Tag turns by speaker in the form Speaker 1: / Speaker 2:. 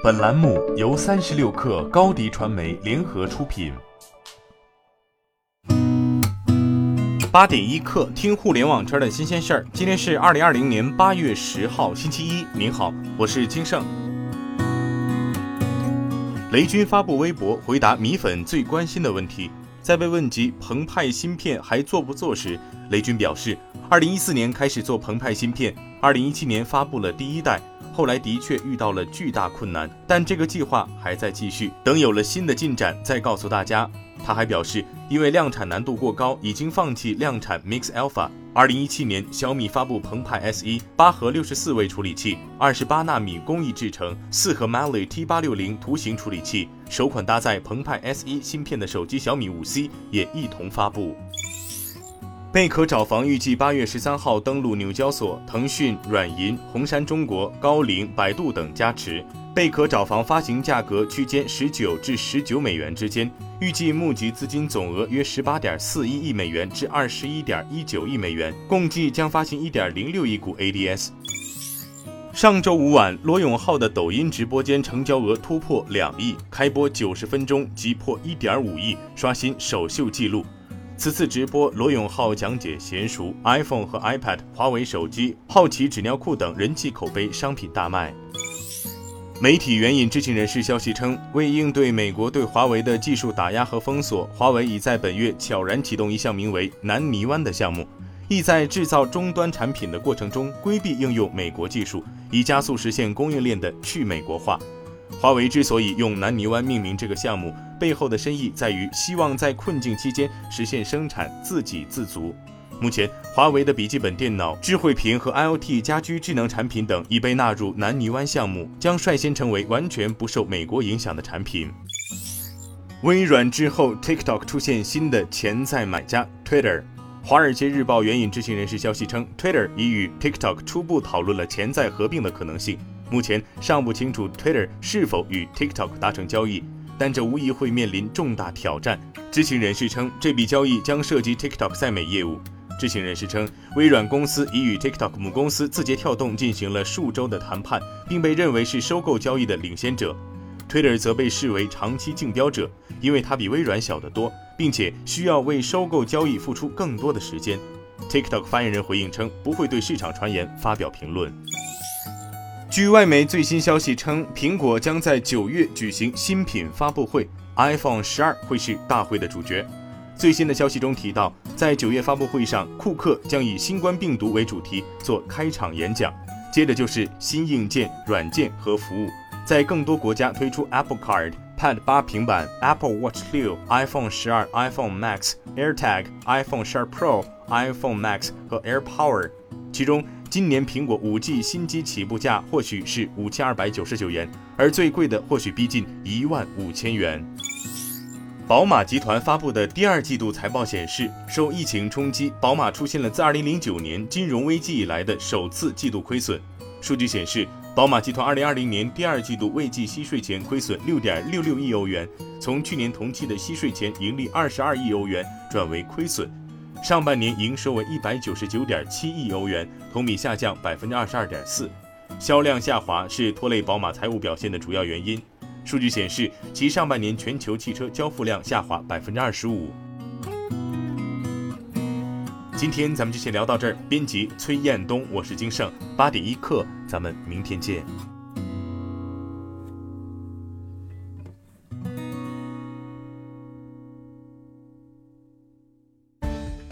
Speaker 1: 本栏目由三十六氪高低传媒联合出品。
Speaker 2: 八点一刻，听互联网圈的新鲜事儿。今天是二零二零年八月十号，星期一。您好，我是金盛。雷军发布微博回答米粉最关心的问题。在被问及澎湃芯片还做不做时，雷军表示，二零一四年开始做澎湃芯片，二零一七年发布了第一代。后来的确遇到了巨大困难，但这个计划还在继续，等有了新的进展再告诉大家。他还表示，因为量产难度过高，已经放弃量产 Mix Alpha。二零一七年，小米发布澎湃 S 一八核六十四位处理器，二十八纳米工艺制成，四核 Mali T 八六零图形处理器，首款搭载澎湃 S 一芯片的手机小米五 C 也一同发布。贝壳找房预计八月十三号登陆纽交所，腾讯、软银、红杉中国、高瓴、百度等加持。贝壳找房发行价格区间十九至十九美元之间，预计募集资金总额约十八点四一亿美元至二十一点一九亿美元，共计将发行一点零六亿股 ADS。上周五晚，罗永浩的抖音直播间成交额突破两亿，开播九十分钟即破一点五亿，刷新首秀纪录。此次直播，罗永浩讲解娴熟 iPhone 和 iPad、华为手机、好奇纸尿裤等人气口碑商品大卖。媒体援引知情人士消息称，为应对美国对华为的技术打压和封锁，华为已在本月悄然启动一项名为“南泥湾”的项目，意在制造终端产品的过程中规避应用美国技术，以加速实现供应链的去美国化。华为之所以用南泥湾命名这个项目，背后的深意在于希望在困境期间实现生产自给自足。目前，华为的笔记本电脑、智慧屏和 IoT 家居智能产品等已被纳入南泥湾项目，将率先成为完全不受美国影响的产品。微软之后，TikTok 出现新的潜在买家 Twitter。华尔街日报援引知情人士消息称，Twitter 已与 TikTok 初步讨论了潜在合并的可能性。目前尚不清楚 Twitter 是否与 TikTok 达成交易，但这无疑会面临重大挑战。知情人士称，这笔交易将涉及 TikTok 在美业务。知情人士称，微软公司已与 TikTok 母公司字节跳动进行了数周的谈判，并被认为是收购交易的领先者。Twitter 则被视为长期竞标者，因为它比微软小得多，并且需要为收购交易付出更多的时间。TikTok 发言人回应称，不会对市场传言发表评论。据外媒最新消息称，苹果将在九月举行新品发布会，iPhone 十二会是大会的主角。最新的消息中提到，在九月发布会上，库克将以新冠病毒为主题做开场演讲，接着就是新硬件、软件和服务，在更多国家推出 Apple Card、Pad 八平板、Apple Watch 六、iPhone 十二、iPhone Max、AirTag、iPhone 十二 Pro、iPhone Max 和 AirPower，其中。今年苹果五 G 新机起步价或许是五千二百九十九元，而最贵的或许逼近一万五千元。宝马集团发布的第二季度财报显示，受疫情冲击，宝马出现了自二零零九年金融危机以来的首次季度亏损。数据显示，宝马集团二零二零年第二季度未计息税前亏损六点六六亿欧元，从去年同期的息税前盈利二十二亿欧元转为亏损。上半年营收为一百九十九点七亿欧元，同比下降百分之二十二点四，销量下滑是拖累宝马财务表现的主要原因。数据显示，其上半年全球汽车交付量下滑百分之二十五。今天咱们就先聊到这儿。编辑崔彦东，我是金盛，八点一刻，咱们明天见。